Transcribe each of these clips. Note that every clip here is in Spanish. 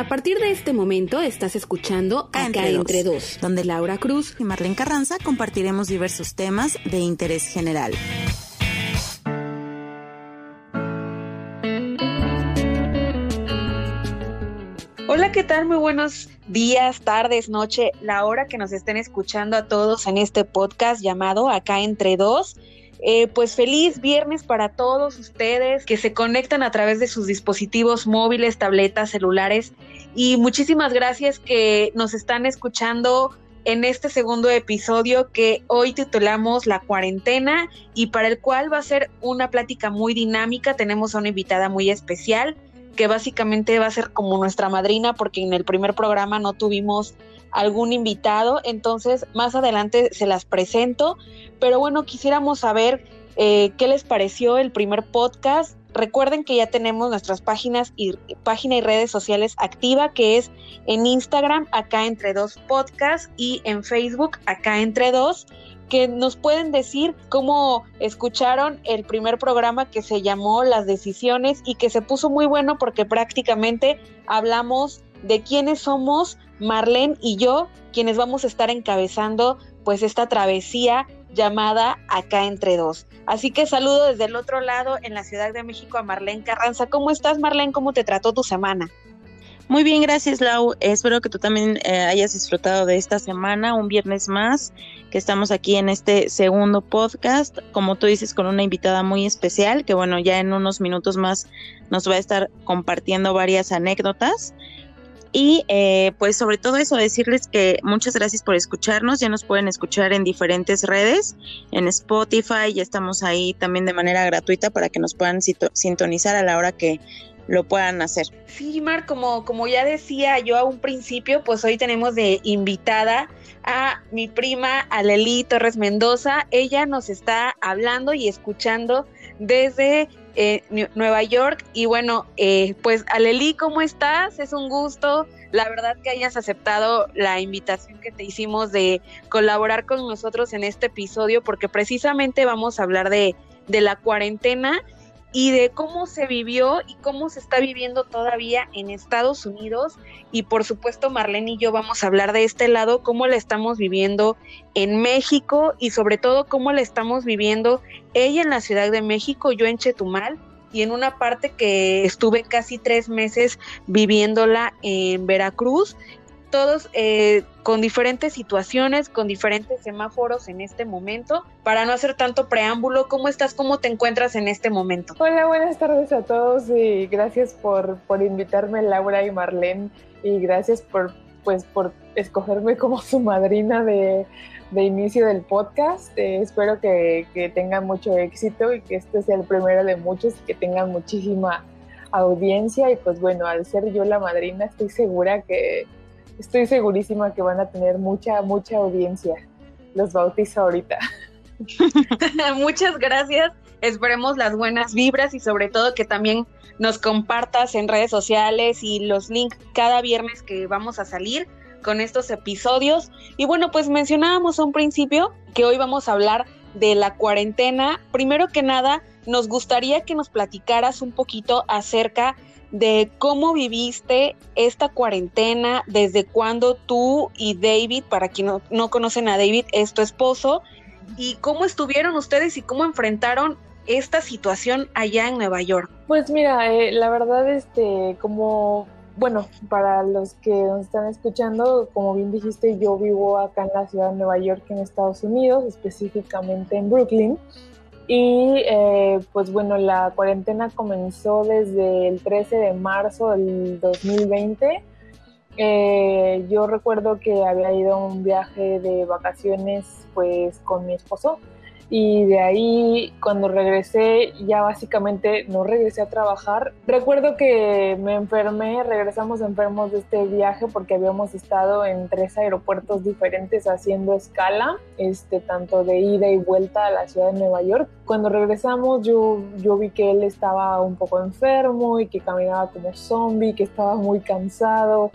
A partir de este momento estás escuchando Acá, entre, dos, donde Laura Cruz y Marlene Carranza compartiremos diversos temas de interés general. Hola, ¿qué tal? Muy buenos días, tardes, noche, la hora que nos estén escuchando a todos en este podcast llamado Acá entre dos. Eh, pues feliz viernes para todos ustedes que se conectan a través de sus dispositivos móviles, tabletas, celulares y muchísimas gracias que nos están escuchando en este segundo episodio que hoy titulamos La cuarentena y para el cual va a ser una plática muy dinámica. Tenemos a una invitada muy especial que básicamente va a ser como nuestra madrina porque en el primer programa no tuvimos algún invitado, entonces más adelante se las presento, pero bueno, quisiéramos saber eh, qué les pareció el primer podcast. Recuerden que ya tenemos nuestras páginas y página y redes sociales activa, que es en Instagram acá entre dos podcasts y en Facebook acá entre dos que nos pueden decir cómo escucharon el primer programa que se llamó Las Decisiones y que se puso muy bueno porque prácticamente hablamos de quiénes somos Marlene y yo, quienes vamos a estar encabezando pues esta travesía llamada Acá entre dos. Así que saludo desde el otro lado en la Ciudad de México a Marlene Carranza. ¿Cómo estás Marlene? ¿Cómo te trató tu semana? Muy bien, gracias Lau. Espero que tú también eh, hayas disfrutado de esta semana, un viernes más, que estamos aquí en este segundo podcast, como tú dices, con una invitada muy especial, que bueno, ya en unos minutos más nos va a estar compartiendo varias anécdotas. Y eh, pues sobre todo eso, decirles que muchas gracias por escucharnos. Ya nos pueden escuchar en diferentes redes, en Spotify, ya estamos ahí también de manera gratuita para que nos puedan sintonizar a la hora que lo puedan hacer. Sí, Mar, como, como ya decía yo a un principio, pues hoy tenemos de invitada a mi prima Aleli Torres Mendoza. Ella nos está hablando y escuchando desde eh, Nueva York. Y bueno, eh, pues Aleli, ¿cómo estás? Es un gusto, la verdad, que hayas aceptado la invitación que te hicimos de colaborar con nosotros en este episodio, porque precisamente vamos a hablar de, de la cuarentena y de cómo se vivió y cómo se está viviendo todavía en Estados Unidos. Y por supuesto, Marlene y yo vamos a hablar de este lado, cómo la estamos viviendo en México y sobre todo cómo la estamos viviendo ella en la Ciudad de México, yo en Chetumal y en una parte que estuve casi tres meses viviéndola en Veracruz todos eh, con diferentes situaciones, con diferentes semáforos en este momento. Para no hacer tanto preámbulo, ¿cómo estás? ¿Cómo te encuentras en este momento? Hola, buenas tardes a todos y gracias por, por invitarme Laura y Marlene y gracias por, pues, por escogerme como su madrina de, de inicio del podcast. Eh, espero que, que tengan mucho éxito y que este sea el primero de muchos y que tengan muchísima audiencia y pues bueno, al ser yo la madrina estoy segura que estoy segurísima que van a tener mucha, mucha audiencia. Los bautizo ahorita. Muchas gracias. Esperemos las buenas vibras y sobre todo que también nos compartas en redes sociales y los links cada viernes que vamos a salir con estos episodios. Y bueno, pues mencionábamos a un principio que hoy vamos a hablar de la cuarentena. Primero que nada, nos gustaría que nos platicaras un poquito acerca de cómo viviste esta cuarentena, desde cuándo tú y David, para quien no, conocen a David, es tu esposo, y cómo estuvieron ustedes y cómo enfrentaron esta situación allá en Nueva York. Pues mira, eh, la verdad, este, como, bueno, para los que nos están escuchando, como bien dijiste, yo vivo acá en la ciudad de Nueva York, en Estados Unidos, específicamente en Brooklyn. Y eh, pues bueno, la cuarentena comenzó desde el 13 de marzo del 2020. Eh, yo recuerdo que había ido a un viaje de vacaciones pues con mi esposo y de ahí cuando regresé ya básicamente no regresé a trabajar. Recuerdo que me enfermé, regresamos enfermos de este viaje porque habíamos estado en tres aeropuertos diferentes haciendo escala, este, tanto de ida y vuelta a la ciudad de Nueva York. Cuando regresamos yo, yo vi que él estaba un poco enfermo y que caminaba como zombie, que estaba muy cansado.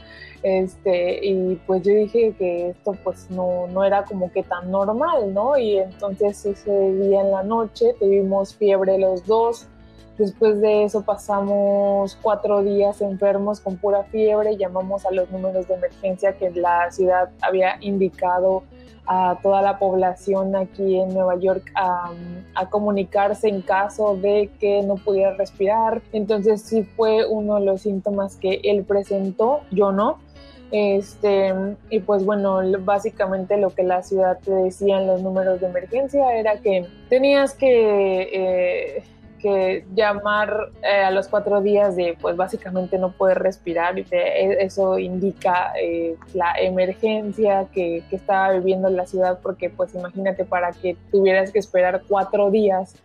Este, y pues yo dije que esto pues no, no era como que tan normal, ¿no? Y entonces ese día en la noche tuvimos fiebre los dos, Después de eso pasamos cuatro días enfermos con pura fiebre, llamamos a los números de emergencia que la ciudad había indicado a toda la población aquí en Nueva York a, comunicarse en caso de que no pudiera respirar. Entonces sí fue uno de los síntomas que él presentó, yo no. Este, y pues bueno, básicamente lo que la ciudad te decía en los números de emergencia era que tenías que... Eh, que llamar eh, a los cuatro días de, pues básicamente no poder respirar, y e, eso indica eh, la emergencia que, que, estaba viviendo la ciudad, porque pues imagínate para que tuvieras que esperar cuatro días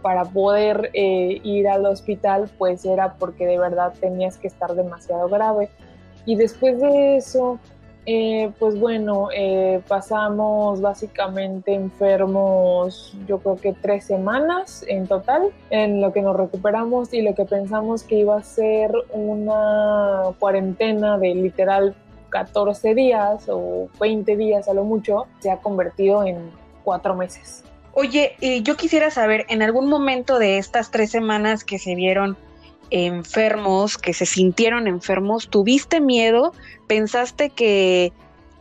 para poder eh, ir al hospital, pues era porque de verdad tenías que estar demasiado grave. Y después de eso, eh, pues bueno, eh, pasamos básicamente enfermos yo creo que tres semanas en total en lo que nos recuperamos y lo que pensamos que iba a ser una cuarentena de literal 14 días o 20 días a lo mucho, se ha convertido en cuatro meses. Oye, yo quisiera saber, en algún momento de estas tres semanas que se vieron enfermos, que se sintieron enfermos, ¿tuviste miedo? ¿Pensaste que,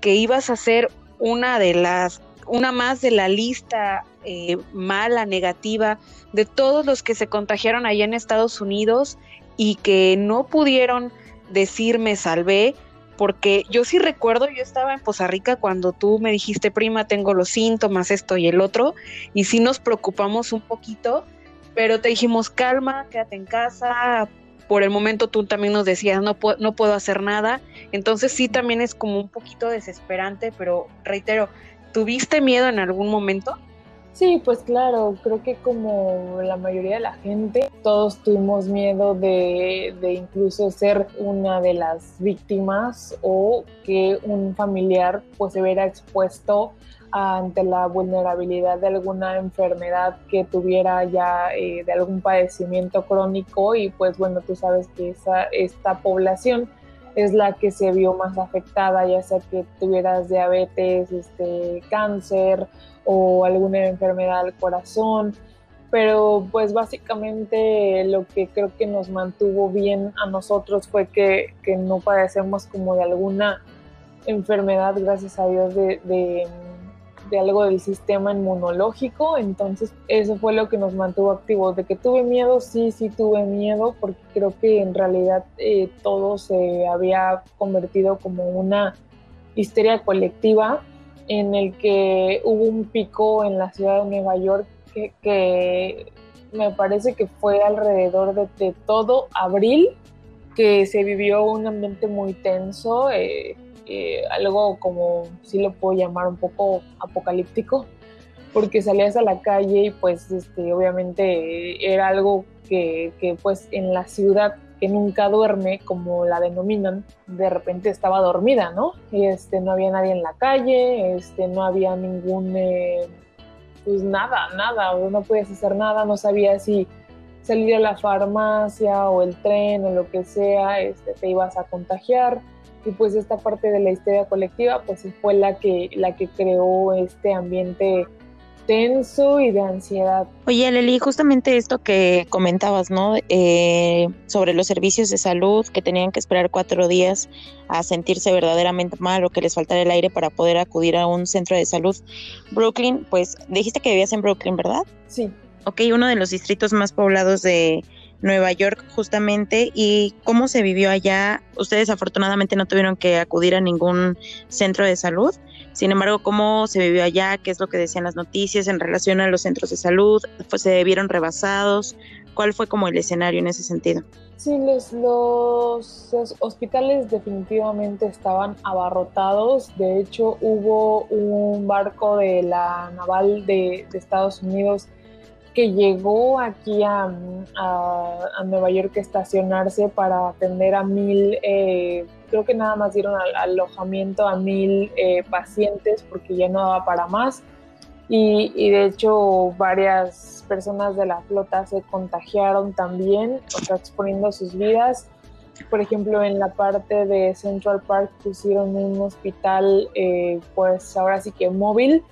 que ibas a ser una de las, una más de la lista eh, mala, negativa, de todos los que se contagiaron allá en Estados Unidos y que no pudieron decirme salvé? Porque yo sí recuerdo, yo estaba en Poza Rica cuando tú me dijiste, prima, tengo los síntomas, esto y el otro, y sí nos preocupamos un poquito, pero te dijimos, calma, quédate en casa. Por el momento tú también nos decías, no, no puedo hacer nada. Entonces sí, también es como un poquito desesperante, pero reitero, ¿tuviste miedo en algún momento? Sí, pues claro, creo que como la mayoría de la gente, todos tuvimos miedo de, de, incluso ser una de las víctimas o que un familiar pues se viera expuesto ante la vulnerabilidad de alguna enfermedad que tuviera ya eh, de algún padecimiento crónico y pues bueno, tú sabes que esa, esta población es la que se vio más afectada, ya sea que tuvieras diabetes, este, cáncer o alguna enfermedad del corazón, pero pues básicamente lo que creo que nos mantuvo bien a nosotros fue que, que no padecemos como de alguna enfermedad, gracias a Dios, de, de de algo del sistema inmunológico, entonces eso fue lo que nos mantuvo activos. De que tuve miedo, sí, sí tuve miedo, porque creo que en realidad eh, todo se había convertido como una histeria colectiva en el que hubo un pico en la ciudad de Nueva York que, me parece que fue alrededor de, todo abril que se vivió un ambiente muy tenso. Eh, eh, algo como, si lo puedo llamar un poco apocalíptico, porque salías a la calle y pues este, obviamente era algo que, pues en la ciudad que nunca duerme, como la denominan, de repente estaba dormida, ¿no? Este, no había nadie en la calle, este, no había ningún, eh, pues nada, nada, no podías hacer nada, no sabías si salir a la farmacia o el tren o lo que sea, este, te ibas a contagiar y pues esta parte de la histeria colectiva pues fue la que, la que creó este ambiente tenso y de ansiedad. Oye, Leli, justamente esto que comentabas, ¿no? Eh, sobre los servicios de salud que tenían que esperar cuatro días a sentirse verdaderamente mal o que les faltara el aire para poder acudir a un centro de salud. Brooklyn, pues dijiste que vivías en Brooklyn, ¿verdad? Sí. Ok, uno de los distritos más poblados de, Nueva York justamente y cómo se vivió allá. Ustedes afortunadamente no tuvieron que acudir a ningún centro de salud. Sin embargo, ¿cómo se vivió allá? ¿Qué es lo que decían las noticias en relación a los centros de salud? Pues, ¿Se vieron rebasados? ¿Cuál fue como el escenario en ese sentido? Sí, los, los, hospitales definitivamente estaban abarrotados. De hecho, hubo un barco de la naval de, de Estados Unidos que llegó aquí a, Nueva York a estacionarse para atender a mil, eh, creo que nada más dieron alojamiento a mil eh, pacientes porque ya no daba para más. Y, de hecho varias personas de la flota se contagiaron también, o sea, exponiendo sus vidas. Por ejemplo, en la parte de Central Park pusieron un hospital, eh, pues ahora sí que móvil,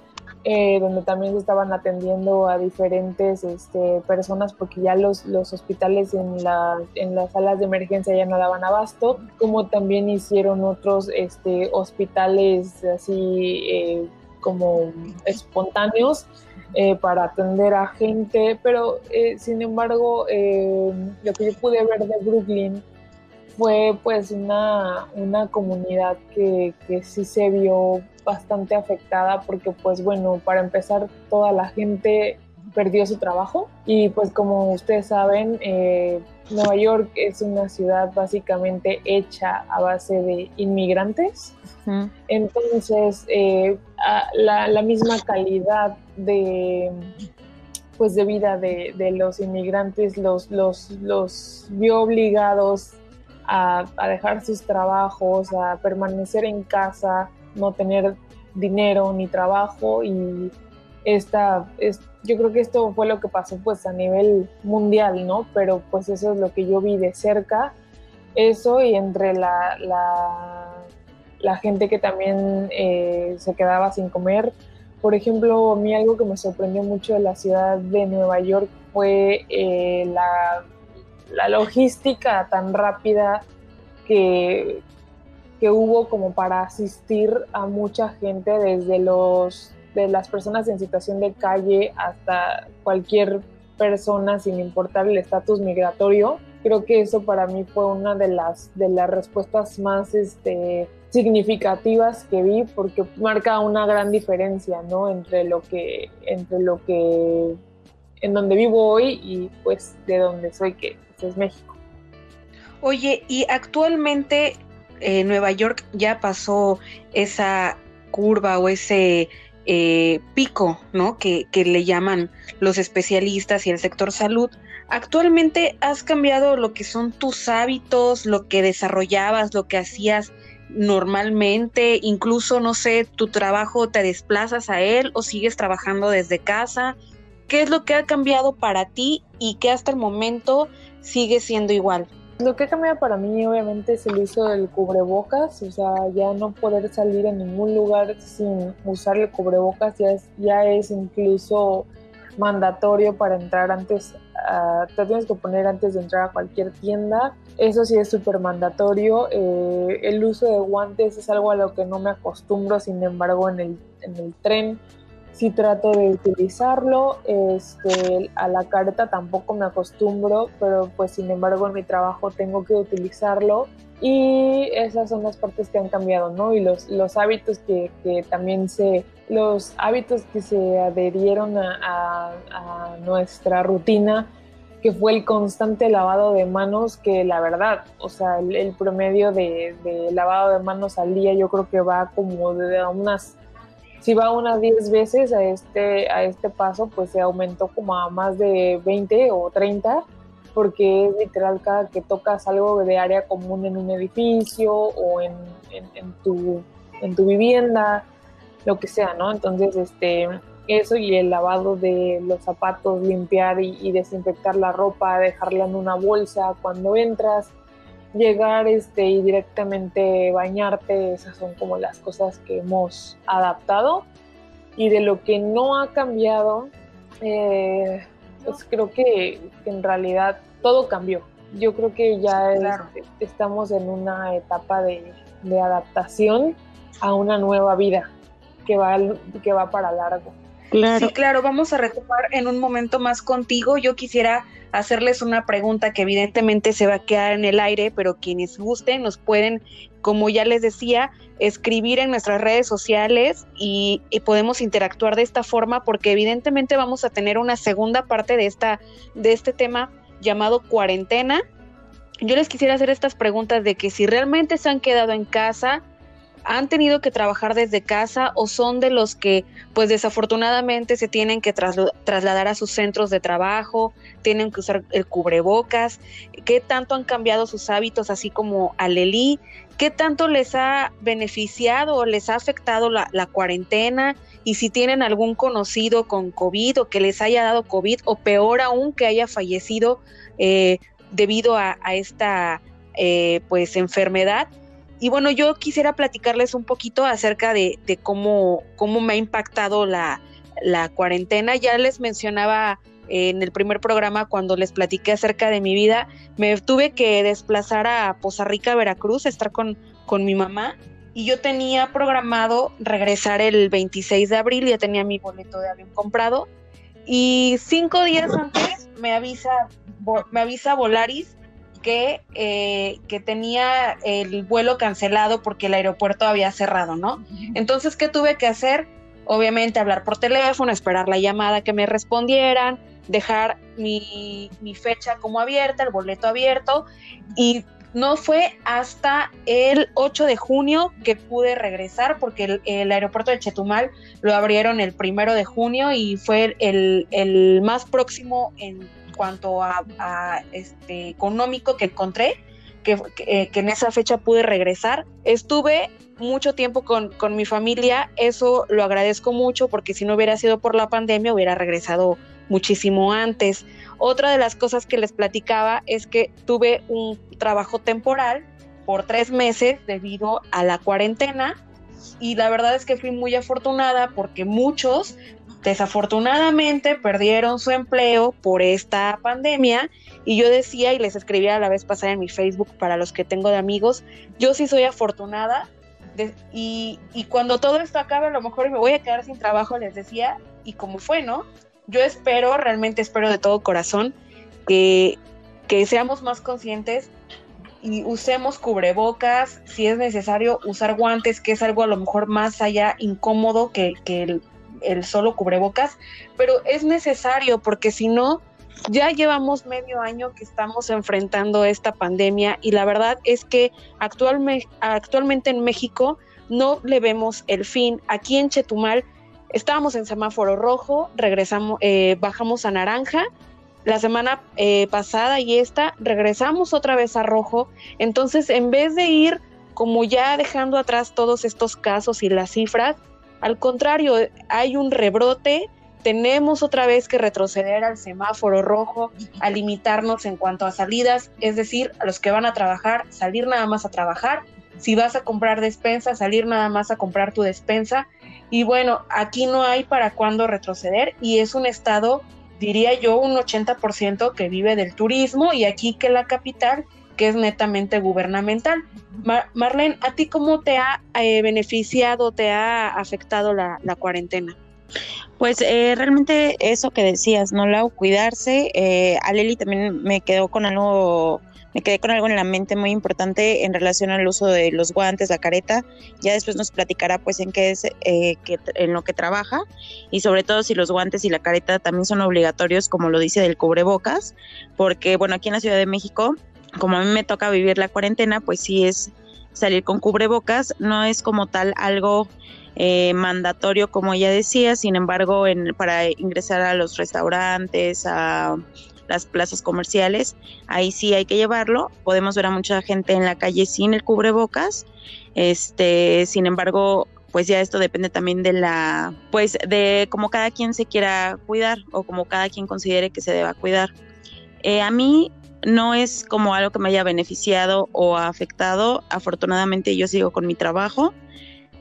eh, donde también se estaban atendiendo a diferentes este, personas porque ya los, los hospitales en, la, en las salas de emergencia ya no daban abasto, como también hicieron otros este, hospitales así eh, como espontáneos eh, para atender a gente, pero sin embargo lo que yo pude ver de Brooklyn fue pues una, una comunidad que, que, sí se vio bastante afectada porque pues bueno, para empezar toda la gente perdió su trabajo y pues como ustedes saben, eh, Nueva York es una ciudad básicamente hecha a base de inmigrantes. Entonces, eh, la, la, misma calidad de pues de vida de, de los inmigrantes los, los, los vio obligados a, dejar sus trabajos, a permanecer en casa, no tener dinero ni trabajo y esta, es, yo creo que esto fue lo que pasó pues a nivel mundial, ¿no? Pero pues eso es lo que yo vi de cerca, eso y entre la, la, gente que también eh, se quedaba sin comer. Por ejemplo, a mí algo que me sorprendió mucho de la ciudad de Nueva York fue eh, la la logística tan rápida que, que hubo como para asistir a mucha gente desde los de las personas en situación de calle hasta cualquier persona sin importar el estatus migratorio. Creo que eso para mí fue una de las de las respuestas más este, significativas que vi porque marca una gran diferencia, ¿no? Entre lo que entre lo que en donde vivo hoy y pues de donde soy que es México. Oye, y actualmente eh, Nueva York ya pasó esa curva o ese eh, pico, ¿no? Que, que, le llaman los especialistas y el sector salud. Actualmente has cambiado lo que son tus hábitos, lo que desarrollabas, lo que hacías normalmente, incluso, no sé, tu trabajo, te desplazas a él o sigues trabajando desde casa. ¿Qué es lo que ha cambiado para ti y qué hasta el momento sigue siendo igual. Lo que cambia para mí obviamente es el uso del cubrebocas, o sea, ya no poder salir en ningún lugar sin usar el cubrebocas ya es, ya es incluso mandatorio para entrar antes, te tienes que poner antes de entrar a cualquier tienda, eso sí es súper mandatorio, eh, el uso de guantes es algo a lo que no me acostumbro, sin embargo en el, en el tren sí trato de utilizarlo, este, a la carta tampoco me acostumbro, pero pues sin embargo en mi trabajo tengo que utilizarlo y esas son las partes que han cambiado, ¿no? Y los, los hábitos que, que también se, los hábitos que se adherieron a, nuestra rutina, que fue el constante lavado de manos, que la verdad, o sea, el, promedio de, de, lavado de manos al día yo creo que va como de unas si va unas 10 veces a este, a este paso, pues se aumentó como a más de 20 o 30, porque es literal cada que tocas algo de área común en un edificio o en, en, tu, en tu vivienda, lo que sea, ¿no? Entonces, este, eso y el lavado de los zapatos, limpiar y, y desinfectar la ropa, dejarla en una bolsa cuando entras, llegar este, y directamente bañarte, esas son como las cosas que hemos adaptado. Y de lo que no ha cambiado, eh, pues creo que, en realidad todo cambió. Yo creo que ya estamos en una etapa de, de, adaptación a una nueva vida que va, que va para largo. Claro. Sí, claro, vamos a retomar en un momento más contigo. Yo quisiera hacerles una pregunta que evidentemente se va a quedar en el aire, pero quienes gusten nos pueden, como ya les decía, escribir en nuestras redes sociales y, podemos interactuar de esta forma porque evidentemente vamos a tener una segunda parte de, esta, de este tema llamado cuarentena. Yo les quisiera hacer estas preguntas de que si realmente se han quedado en casa, han tenido que trabajar desde casa o son de los que pues desafortunadamente se tienen que trasladar a sus centros de trabajo, tienen que usar el cubrebocas, qué tanto han cambiado sus hábitos así como a Leli, qué tanto les ha beneficiado o les ha afectado la, cuarentena y si tienen algún conocido con COVID o que les haya dado COVID o peor aún que haya fallecido eh, debido a, esta eh, pues enfermedad y bueno, yo quisiera platicarles un poquito acerca de, cómo, cómo me ha impactado la, la cuarentena. Ya les mencionaba en el primer programa cuando les platiqué acerca de mi vida, me tuve que desplazar a Poza Rica, Veracruz, estar con, con mi mamá y yo tenía programado regresar el 26 de abril, ya tenía mi boleto de avión comprado y cinco días antes me avisa, me avisa Volaris que, eh, que tenía el vuelo cancelado porque el aeropuerto había cerrado, ¿no? Entonces, ¿qué tuve que hacer? Obviamente hablar por teléfono, esperar la llamada que me respondieran, dejar mi, mi fecha como abierta, el boleto abierto y no fue hasta el 8 de junio que pude regresar porque el, aeropuerto de Chetumal lo abrieron el primero de junio y fue el, más próximo en cuanto a, este económico que encontré, que, en esa fecha pude regresar. Estuve mucho tiempo con, con mi familia, eso lo agradezco mucho porque si no hubiera sido por la pandemia hubiera regresado muchísimo antes. Otra de las cosas que les platicaba es que tuve un trabajo temporal por tres meses debido a la cuarentena y la verdad es que fui muy afortunada porque muchos desafortunadamente perdieron su empleo por esta pandemia y yo decía y les escribía a la vez pasada en mi Facebook para los que tengo de amigos, yo sí soy afortunada y, y, cuando todo esto acabe a lo mejor me voy a quedar sin trabajo, les decía, y como fue, ¿no? yo espero, realmente espero de todo corazón que, seamos más conscientes y usemos cubrebocas, si es necesario usar guantes, que es algo a lo mejor más allá incómodo que, el, el, solo cubrebocas, pero es necesario porque si no, ya llevamos medio año que estamos enfrentando esta pandemia y la verdad es que actualmente, en México no le vemos el fin. Aquí en Chetumal estábamos en semáforo rojo, regresamos, eh, bajamos a naranja. La semana eh, pasada y esta regresamos otra vez a rojo. Entonces, en vez de ir como ya dejando atrás todos estos casos y las cifras, al contrario, hay un rebrote. Tenemos otra vez que retroceder al semáforo rojo, a limitarnos en cuanto a salidas, es decir, a los que van a trabajar, salir nada más a trabajar. Si vas a comprar despensa, salir nada más a comprar tu despensa y bueno, aquí no hay para cuándo retroceder y es un estado, diría yo, un 80% que vive del turismo y aquí que la capital, que es netamente gubernamental. Marlene, ¿a ti cómo te ha eh, beneficiado, te ha afectado la, cuarentena? Pues eh, realmente eso que decías, ¿no, Lau? Cuidarse. Eh, a Leli también me quedó con algo me quedé con algo en la mente muy importante en relación al uso de los guantes, la careta. Ya después nos platicará pues en qué es, eh, en lo que trabaja y sobre todo si los guantes y la careta también son obligatorios, como lo dice del cubrebocas, porque bueno, aquí en la Ciudad de México, como a mí me toca vivir la cuarentena, pues sí es salir con cubrebocas, no es como tal algo eh, mandatorio, como ya decía, sin embargo, en, para ingresar a los restaurantes, a las plazas comerciales, ahí sí hay que llevarlo. Podemos ver a mucha gente en la calle sin el cubrebocas. Este, sin embargo, pues ya esto depende también de la, pues de cómo cada quien se quiera cuidar o como cada quien considere que se deba cuidar. Eh, a mí no es como algo que me haya beneficiado o afectado. Afortunadamente yo sigo con mi trabajo.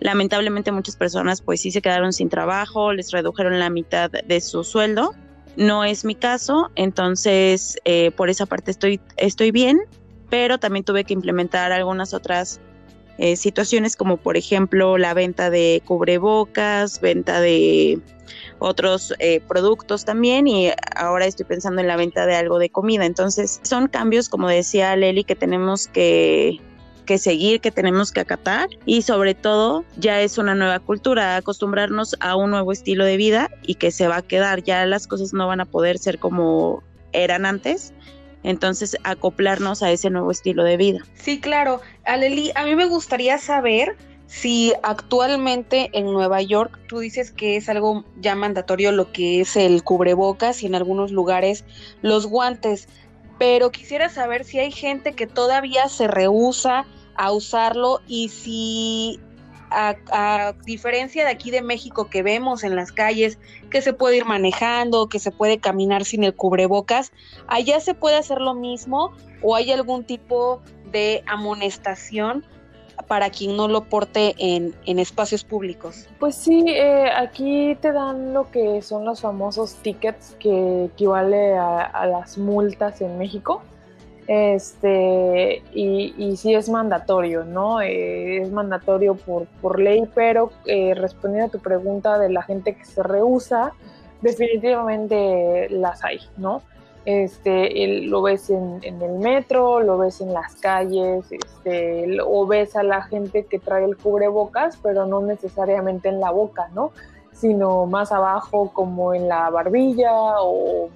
Lamentablemente muchas personas pues sí se quedaron sin trabajo, les redujeron la mitad de su sueldo no es mi caso, entonces eh, por esa parte estoy, estoy bien, pero también tuve que implementar algunas otras eh, situaciones como por ejemplo la venta de cubrebocas, venta de otros eh, productos también y ahora estoy pensando en la venta de algo de comida. Entonces son cambios, como decía Leli, que tenemos que que seguir, que tenemos que acatar y sobre todo ya es una nueva cultura, acostumbrarnos a un nuevo estilo de vida y que se va a quedar, ya las cosas no van a poder ser como eran antes. Entonces, acoplarnos a ese nuevo estilo de vida. Sí, claro. Aleli, a mí me gustaría saber si actualmente en Nueva York tú dices que es algo ya mandatorio lo que es el cubrebocas y en algunos lugares los guantes, pero quisiera saber si hay gente que todavía se rehúsa a usarlo y si a, diferencia de aquí de México que vemos en las calles que se puede ir manejando, que se puede caminar sin el cubrebocas, allá se puede hacer lo mismo o hay algún tipo de amonestación para quien no lo porte en, espacios públicos? Pues sí, eh, aquí te dan lo que son los famosos tickets que equivale a, las multas en México. Este, y, sí es mandatorio, ¿no? Eh, es mandatorio por, por ley, pero eh, respondiendo a tu pregunta de la gente que se rehúsa, definitivamente las hay, ¿no? Este, lo ves en, el metro, lo ves en las calles, este, o ves a la gente que trae el cubrebocas, pero no necesariamente en la boca, ¿no? Sino más abajo como en la barbilla o,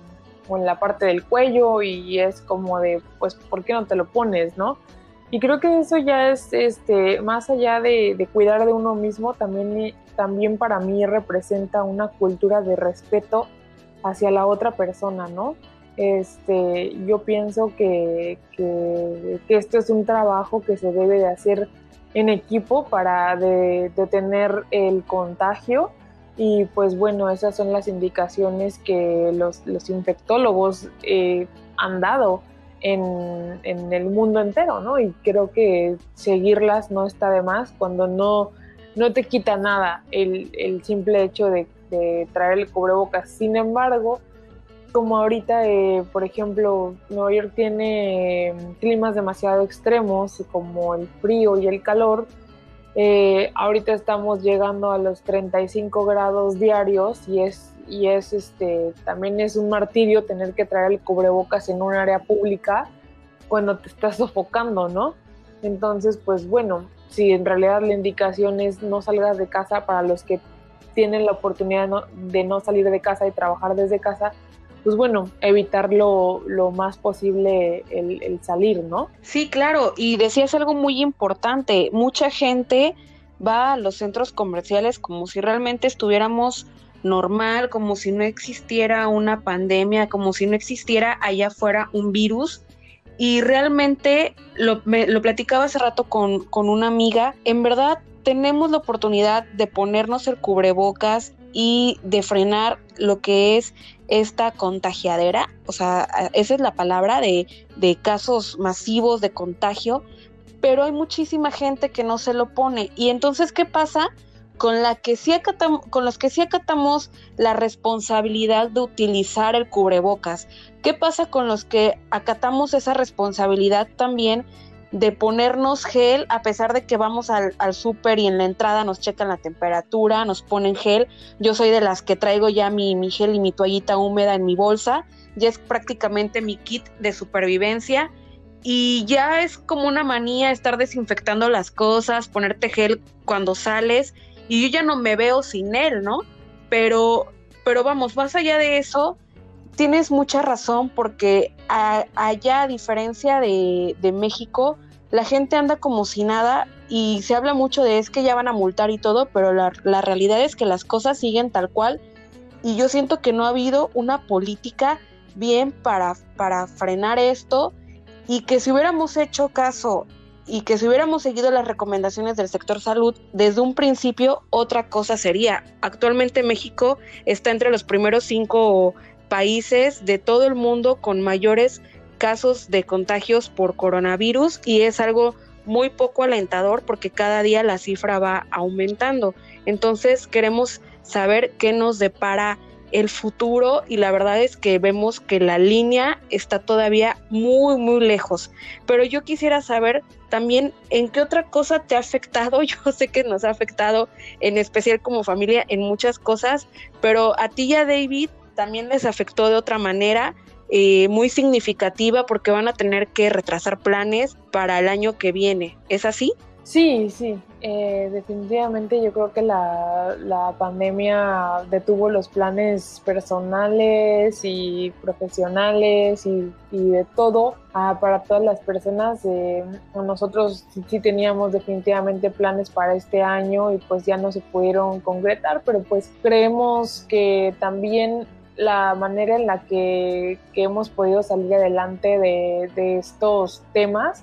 en la parte del cuello y es como de, pues, ¿por qué no te lo pones, no? Y creo que eso ya es, este, más allá de, de cuidar de uno mismo, también, también para mí representa una cultura de respeto hacia la otra persona, ¿no? Este, yo pienso que, esto es un trabajo que se debe de hacer en equipo para detener el contagio y pues bueno, esas son las indicaciones que los, infectólogos eh, han dado en, el mundo entero, ¿no? Y creo que seguirlas no está de más cuando no, no te quita nada el, simple hecho de, de traer el cubrebocas. Sin embargo, como ahorita, eh, por ejemplo, Nueva York tiene climas demasiado extremos como el frío y el calor. Eh, ahorita estamos llegando a los 35 grados diarios y es y es este también es un martirio tener que traer el cubrebocas en un área pública cuando te estás sofocando, ¿no? Entonces, pues bueno, si en realidad la indicación es no salgas de casa para los que tienen la oportunidad de no salir de casa y trabajar desde casa, pues bueno, evitar lo, más posible el, salir, ¿no? Sí, claro, y decías algo muy importante, mucha gente va a los centros comerciales como si realmente estuviéramos normal, como si no existiera una pandemia, como si no existiera allá afuera un virus. Y realmente lo, me, lo platicaba hace rato con, con una amiga, en verdad tenemos la oportunidad de ponernos el cubrebocas y de frenar lo que es esta contagiadera, o sea, esa es la palabra de, de casos masivos de contagio, pero hay muchísima gente que no se lo pone. Y entonces, ¿qué pasa? Con, la que sí con los que sí acatamos la responsabilidad de utilizar el cubrebocas. ¿Qué pasa con los que acatamos esa responsabilidad también de ponernos gel, a pesar de que vamos al, al súper y en la entrada nos checan la temperatura, nos ponen gel. Yo soy de las que traigo ya mi, mi gel y mi toallita húmeda en mi bolsa. Ya es prácticamente mi kit de supervivencia. Y ya es como una manía estar desinfectando las cosas, ponerte gel cuando sales. Y yo ya no me veo sin él, ¿no? Pero, pero vamos, más allá de eso, tienes mucha razón porque allá, a diferencia de, México, la gente anda como si nada y se habla mucho de es que ya van a multar y todo, pero la, realidad es que las cosas siguen tal cual y yo siento que no ha habido una política bien para, para frenar esto y que si hubiéramos hecho caso y que si hubiéramos seguido las recomendaciones del sector salud desde un principio, otra cosa sería. Actualmente México está entre los primeros cinco países de todo el mundo con mayores casos de contagios por coronavirus y es algo muy poco alentador porque cada día la cifra va aumentando. Entonces queremos saber qué nos depara el futuro y la verdad es que vemos que la línea está todavía muy muy lejos. Pero yo quisiera saber también en qué otra cosa te ha afectado. Yo sé que nos ha afectado en especial como familia en muchas cosas, pero a ti ya David, también les afectó de otra manera eh, muy significativa porque van a tener que retrasar planes para el año que viene. ¿Es así? Sí, sí, eh, definitivamente yo creo que la, la, pandemia detuvo los planes personales y profesionales y, y de todo ah, para todas las personas. Eh, nosotros sí teníamos definitivamente planes para este año y pues ya no se pudieron concretar, pero pues creemos que también la manera en la que, hemos podido salir adelante de, estos temas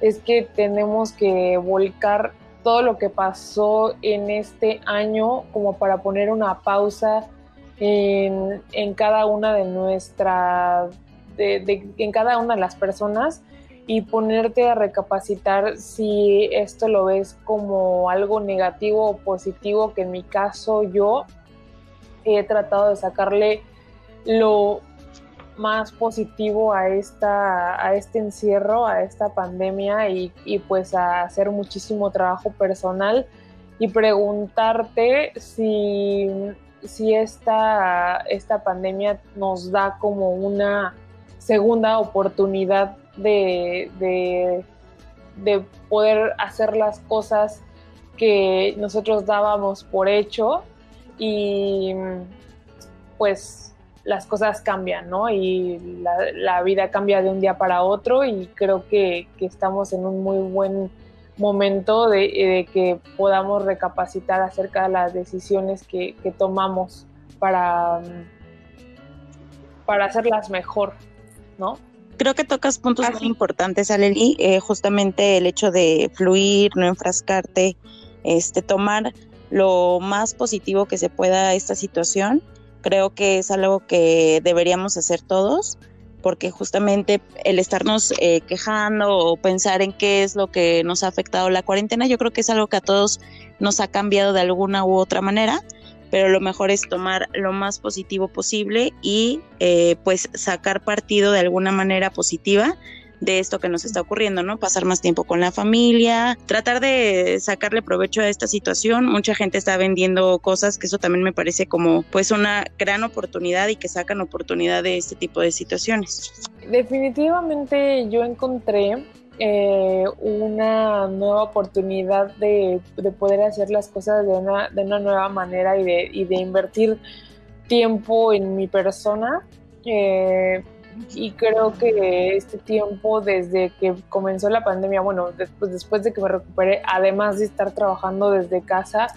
es que tenemos que volcar todo lo que pasó en este año como para poner una pausa en, cada una de nuestras, en cada una de las personas y ponerte a recapacitar si esto lo ves como algo negativo o positivo, que en mi caso yo he tratado de sacarle lo más positivo a, esta, a este encierro, a esta pandemia y, pues a hacer muchísimo trabajo personal y preguntarte si, si esta, esta pandemia nos da como una segunda oportunidad de, de, de poder hacer las cosas que nosotros dábamos por hecho y pues las cosas cambian, ¿no? Y la, vida cambia de un día para otro y creo que, estamos en un muy buen momento de, que podamos recapacitar acerca de las decisiones que, tomamos para, para hacerlas mejor, ¿no? Creo que tocas puntos muy importantes, Aleli, eh, justamente el hecho de fluir, no enfrascarte, este, tomar lo más positivo que se pueda esta situación creo que es algo que deberíamos hacer todos, porque justamente el estarnos eh, quejando o pensar en qué es lo que nos ha afectado la cuarentena, yo creo que es algo que a todos nos ha cambiado de alguna u otra manera, pero lo mejor es tomar lo más positivo posible y eh, pues sacar partido de alguna manera positiva de esto que nos está ocurriendo, ¿no? Pasar más tiempo con la familia, tratar de sacarle provecho a esta situación. Mucha gente está vendiendo cosas, que eso también me parece como pues una gran oportunidad y que sacan oportunidad de este tipo de situaciones. Definitivamente yo encontré eh, una nueva oportunidad de, poder hacer las cosas de una, de una nueva manera y de, y de invertir tiempo en mi persona. Eh, y creo que este tiempo desde que comenzó la pandemia, bueno, después, después de que me recuperé, además de estar trabajando desde casa,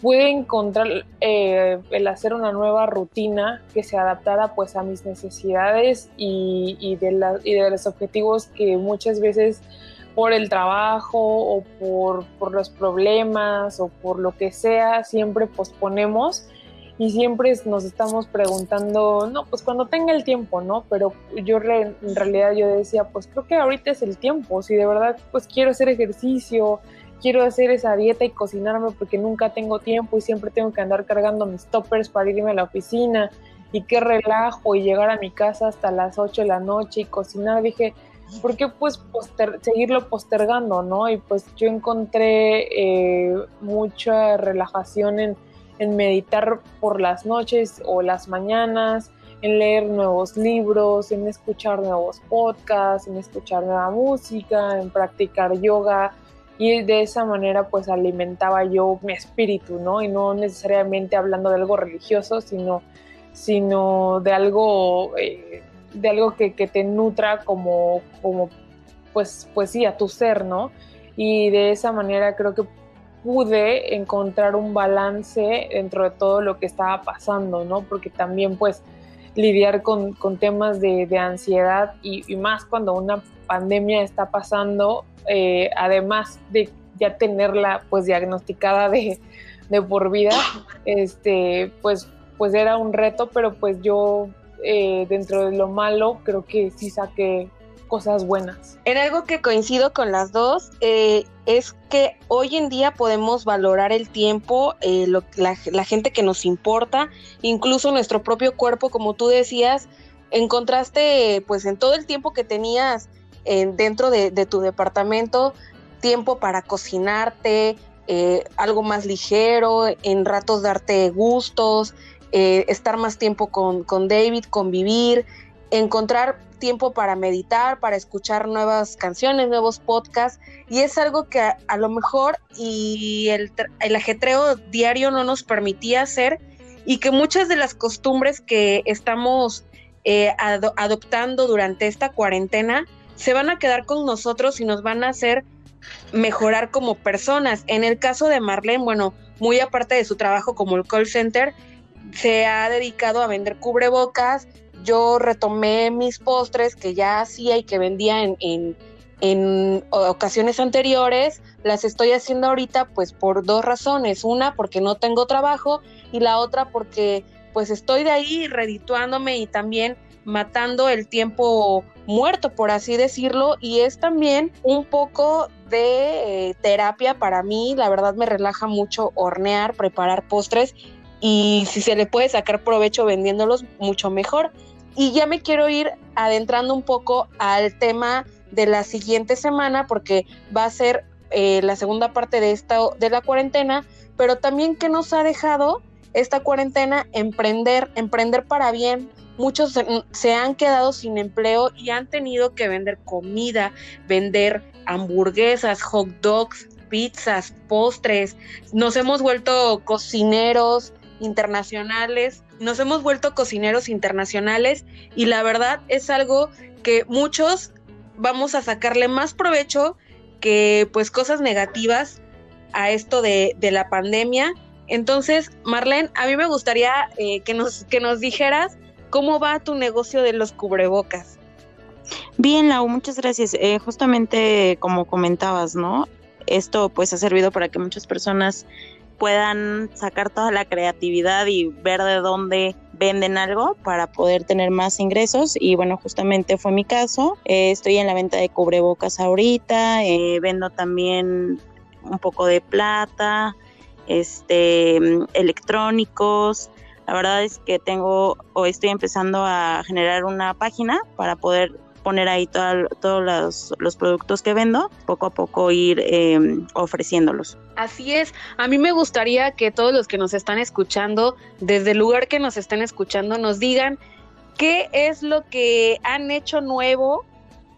pude encontrar eh, el hacer una nueva rutina que se adaptara pues a mis necesidades y, de y de los objetivos que muchas veces por el trabajo o por, por los problemas o por lo que sea siempre posponemos y siempre nos estamos preguntando, no, pues cuando tenga el tiempo, ¿no? Pero yo en realidad yo decía, pues creo que ahorita es el tiempo, si de verdad pues quiero hacer ejercicio, quiero hacer esa dieta y cocinarme porque nunca tengo tiempo y siempre tengo que andar cargando mis toppers para irme a la oficina y qué relajo y llegar a mi casa hasta las 8 de la noche y cocinar, dije, ¿por qué pues seguirlo postergando, no? Y pues yo encontré eh, mucha relajación en en meditar por las noches o las mañanas, en leer nuevos libros, en escuchar nuevos podcasts, en escuchar nueva música, en practicar yoga y de esa manera pues alimentaba yo mi espíritu, ¿no? Y no necesariamente hablando de algo religioso, sino, sino de algo, eh, de algo que, que, te nutra como, como pues, pues sí, a tu ser, ¿no? Y de esa manera creo que pude encontrar un balance dentro de todo lo que estaba pasando, ¿no? Porque también pues lidiar con, temas de, ansiedad y, más cuando una pandemia está pasando, eh, además de ya tenerla pues diagnosticada de, por vida, este, pues, pues era un reto, pero pues yo eh, dentro de lo malo creo que sí saqué cosas buenas. En algo que coincido con las dos eh, es que hoy en día podemos valorar el tiempo, eh, la, gente que nos importa, incluso nuestro propio cuerpo, como tú decías, encontraste pues en todo el tiempo que tenías dentro de, tu departamento, tiempo para cocinarte, eh, algo más ligero, en ratos darte gustos, estar más tiempo con, con David, convivir, encontrar tiempo para meditar, para escuchar nuevas canciones, nuevos podcasts, y es algo que a, lo mejor y el, el, ajetreo diario no nos permitía hacer y que muchas de las costumbres que estamos eh, adoptando durante esta cuarentena se van a quedar con nosotros y nos van a hacer mejorar como personas. En el caso de Marlene, bueno, muy aparte de su trabajo como el call center, se ha dedicado a vender cubrebocas, yo retomé mis postres que ya hacía y que vendía en, en, ocasiones anteriores, las estoy haciendo ahorita pues por dos razones. Una, porque no tengo trabajo y la otra porque pues estoy de ahí redituándome y también matando el tiempo muerto, por así decirlo, y es también un poco de eh, terapia para mí. La verdad me relaja mucho hornear, preparar postres y si se le puede sacar provecho vendiéndolos, mucho mejor. Y ya me quiero ir adentrando un poco al tema de la siguiente semana porque va a ser eh, la segunda parte de esta de la cuarentena, pero también que nos ha dejado esta cuarentena emprender, emprender para bien. Muchos se, han quedado sin empleo y han tenido que vender comida, vender hamburguesas, hot dogs, pizzas, postres. Nos hemos vuelto cocineros internacionales, nos hemos vuelto cocineros internacionales y la verdad es algo que muchos vamos a sacarle más provecho que pues cosas negativas a esto de, de la pandemia entonces, Marlene, a mí me gustaría eh, que, nos, que nos dijeras cómo va tu negocio de los cubrebocas. Bien, Lau, muchas gracias. Eh, justamente como comentabas, ¿no? Esto pues ha servido para que muchas personas puedan sacar toda la creatividad y ver de dónde venden algo para poder tener más ingresos y bueno justamente fue mi caso eh, estoy en la venta de cubrebocas ahorita vendo también un poco de plata este, electrónicos. La verdad es que tengo o estoy empezando a generar una página para poder poner ahí todos los, los, productos que vendo, poco a poco ir em, ofreciéndolos. Así es, a mí me gustaría que todos los que nos están escuchando, desde el lugar que nos estén escuchando, nos digan qué es lo que han hecho nuevo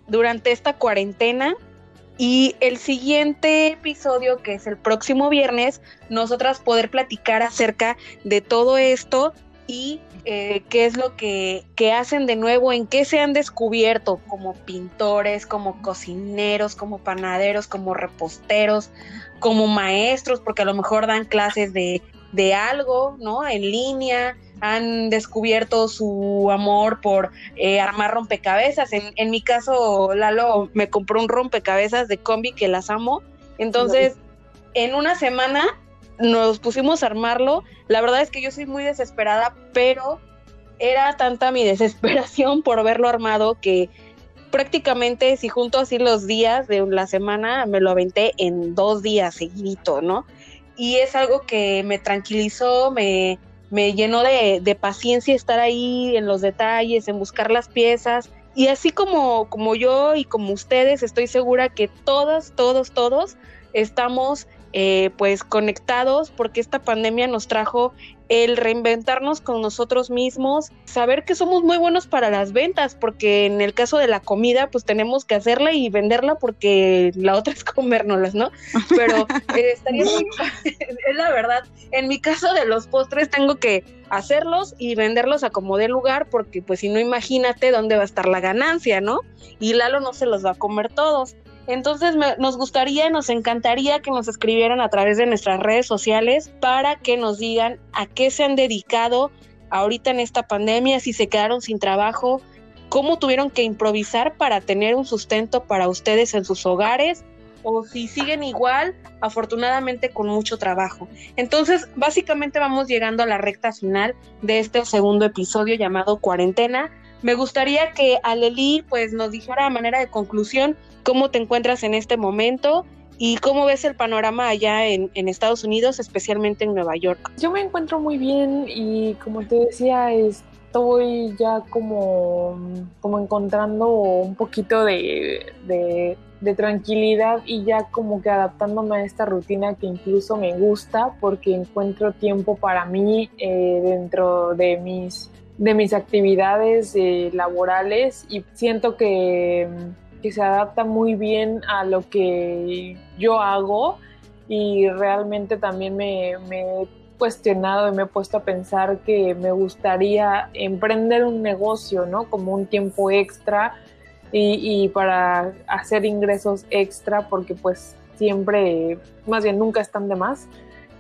durante esta cuarentena y el siguiente episodio, que es el próximo viernes, nosotras poder platicar acerca de todo esto y eh, qué es lo que, que, hacen de nuevo, en qué se han descubierto como pintores, como cocineros, como panaderos, como reposteros, como maestros, porque a lo mejor dan clases de, de algo, ¿no? En línea, han descubierto su amor por eh, armar rompecabezas. En, en, mi caso, Lalo me compró un rompecabezas de combi que las amo. Entonces, en una semana nos pusimos a armarlo. La verdad es que yo soy muy desesperada, pero era tanta mi desesperación por verlo armado que prácticamente si junto así los días de la semana me lo aventé en dos días seguidito, ¿no? Y es algo que me tranquilizó, me, me llenó de, paciencia estar ahí en los detalles, en buscar las piezas. Y así como, como yo y como ustedes, estoy segura que todas, todos, todos estamos eh, pues conectados porque esta pandemia nos trajo el reinventarnos con nosotros mismos, saber que somos muy buenos para las ventas, porque en el caso de la comida, pues tenemos que hacerla y venderla porque la otra es comérnoslas, ¿no? Pero eh, estaría muy, es la verdad. En mi caso de los postres tengo que hacerlos y venderlos a como de lugar, porque pues si no, imagínate dónde va a estar la ganancia, ¿no? Y Lalo no se los va a comer todos. Entonces nos gustaría, nos encantaría que nos escribieran a través de nuestras redes sociales para que nos digan a qué se han dedicado ahorita en esta pandemia, si se quedaron sin trabajo, cómo tuvieron que improvisar para tener un sustento para ustedes en sus hogares o si siguen igual, afortunadamente con mucho trabajo. Entonces, básicamente vamos llegando a la recta final de este segundo episodio llamado Cuarentena. Me gustaría que Aleli pues nos dijera a manera de conclusión cómo te encuentras en este momento y cómo ves el panorama allá en, Estados Unidos, especialmente en Nueva York. Yo me encuentro muy bien y como te decía, estoy ya como, como encontrando un poquito de, tranquilidad y ya como que adaptándome a esta rutina que incluso me gusta porque encuentro tiempo para mí eh, dentro de mis de mis actividades eh, laborales y siento que que se adapta muy bien a lo que yo hago y realmente también me, he cuestionado y me he puesto a pensar que me gustaría emprender un negocio, ¿no? Como un tiempo extra y, para hacer ingresos extra porque pues siempre, más bien nunca están de más.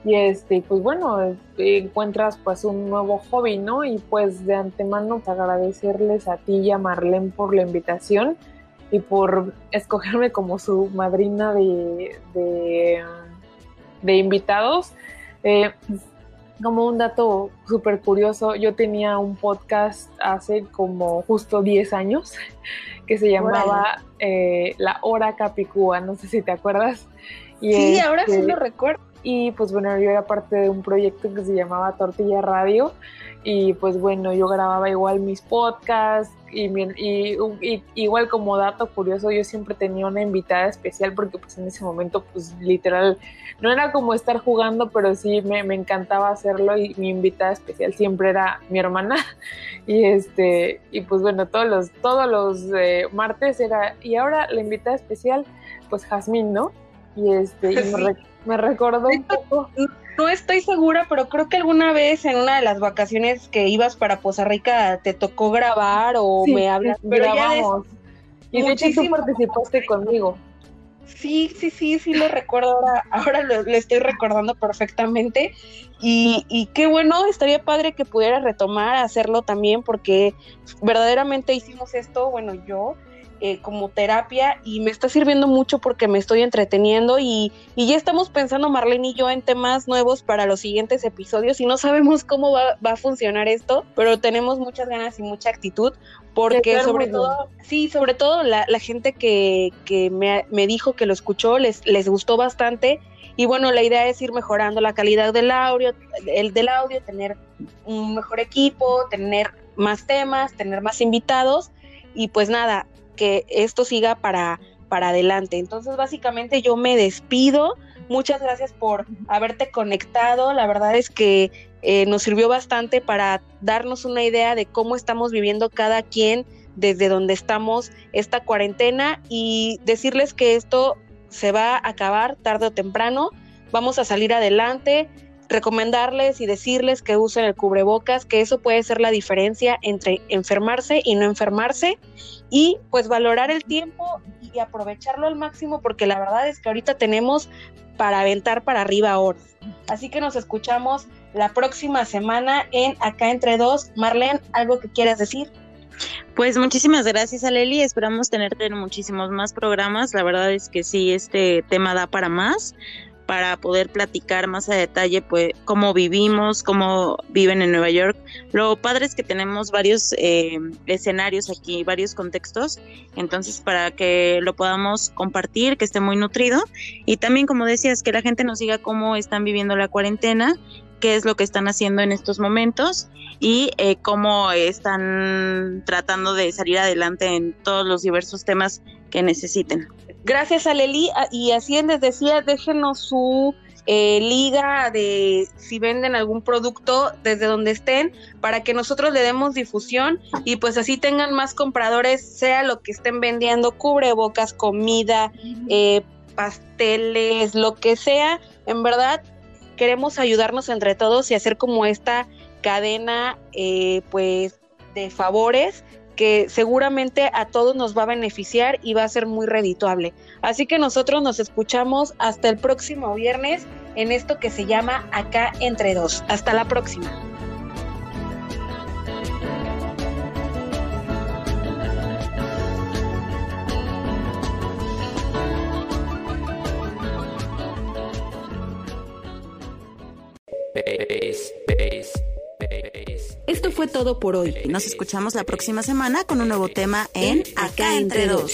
Y este, pues bueno, encuentras pues un nuevo hobby, ¿no? Y pues de antemano agradecerles a ti y a Marlene por la invitación y por escogerme como su madrina de, de, invitados. Eh, como un dato súper curioso, yo tenía un podcast hace como justo 10 años que se llamaba eh, La Hora Capicúa, no sé si te acuerdas. Y sí, ahora sí este, lo recuerdo. Y pues bueno, yo era parte de un proyecto que se llamaba Tortilla Radio y pues bueno, yo grababa igual mis podcasts y, y, igual como dato curioso, yo siempre tenía una invitada especial porque pues en ese momento pues literal no era como estar jugando, pero sí me, me encantaba hacerlo y mi invitada especial siempre era mi hermana. Y este y pues bueno, todos los todos los eh, martes era y ahora la invitada especial pues Jazmín, ¿no? Y este me, me recordó un poco no estoy segura, pero creo que alguna vez en una de las vacaciones que ibas para Poza Rica te tocó grabar o me hablas. Grabamos. y de hecho tú participaste conmigo. Sí, sí, sí, sí lo recuerdo ahora, ahora lo, estoy recordando perfectamente y, y, qué bueno, estaría padre que pudiera retomar, hacerlo también porque verdaderamente hicimos esto, bueno, yo eh, como terapia y me está sirviendo mucho porque me estoy entreteniendo y, ya estamos pensando Marlene y yo en temas nuevos para los siguientes episodios y no sabemos cómo va, a funcionar esto, pero tenemos muchas ganas y mucha actitud porque sobre todo, sí, sobre todo la, gente que, me, me, dijo que lo escuchó les, les gustó bastante y bueno, la idea es ir mejorando la calidad del audio, el del audio, tener un mejor equipo, tener más temas, tener más invitados y pues nada, que esto siga para, para adelante. Entonces, básicamente yo me despido. Muchas gracias por haberte conectado. La verdad es que eh, nos sirvió bastante para darnos una idea de cómo estamos viviendo cada quien desde donde estamos esta cuarentena y decirles que esto se va a acabar tarde o temprano. Vamos a salir adelante recomendarles y decirles que usen el cubrebocas, que eso puede ser la diferencia entre enfermarse y no enfermarse y pues valorar el tiempo y aprovecharlo al máximo porque la verdad es que ahorita tenemos para aventar para arriba horas. Así que nos escuchamos la próxima semana en Acá entre dos. Marlene, ¿algo que quieras decir? Pues muchísimas gracias, Aleli. Esperamos tenerte en muchísimos más programas. La verdad es que sí, este tema da para más para poder platicar más a detalle pues cómo vivimos, cómo viven en Nueva York. Lo padre es que tenemos varios eh, escenarios aquí, varios contextos, entonces para que lo podamos compartir, que esté muy nutrido y también como decías, que la gente nos diga cómo están viviendo la cuarentena qué es lo que están haciendo en estos momentos y eh, cómo están tratando de salir adelante en todos los diversos temas que necesiten. Gracias a Leli ah, y así les decía, déjenos su eh, liga de si venden algún producto desde donde estén para que nosotros le demos difusión y pues así tengan más compradores, sea lo que estén vendiendo, cubrebocas, comida, eh, pasteles, lo que sea. En verdad, queremos ayudarnos entre todos y hacer como esta cadena eh, pues de favores que seguramente a todos nos va a beneficiar y va a ser muy redituable. Así que nosotros nos escuchamos hasta el próximo viernes en esto que se llama Acá entre dos. Hasta la próxima. Esto fue todo por hoy. Nos escuchamos la próxima semana con un nuevo tema en Acá entre dos.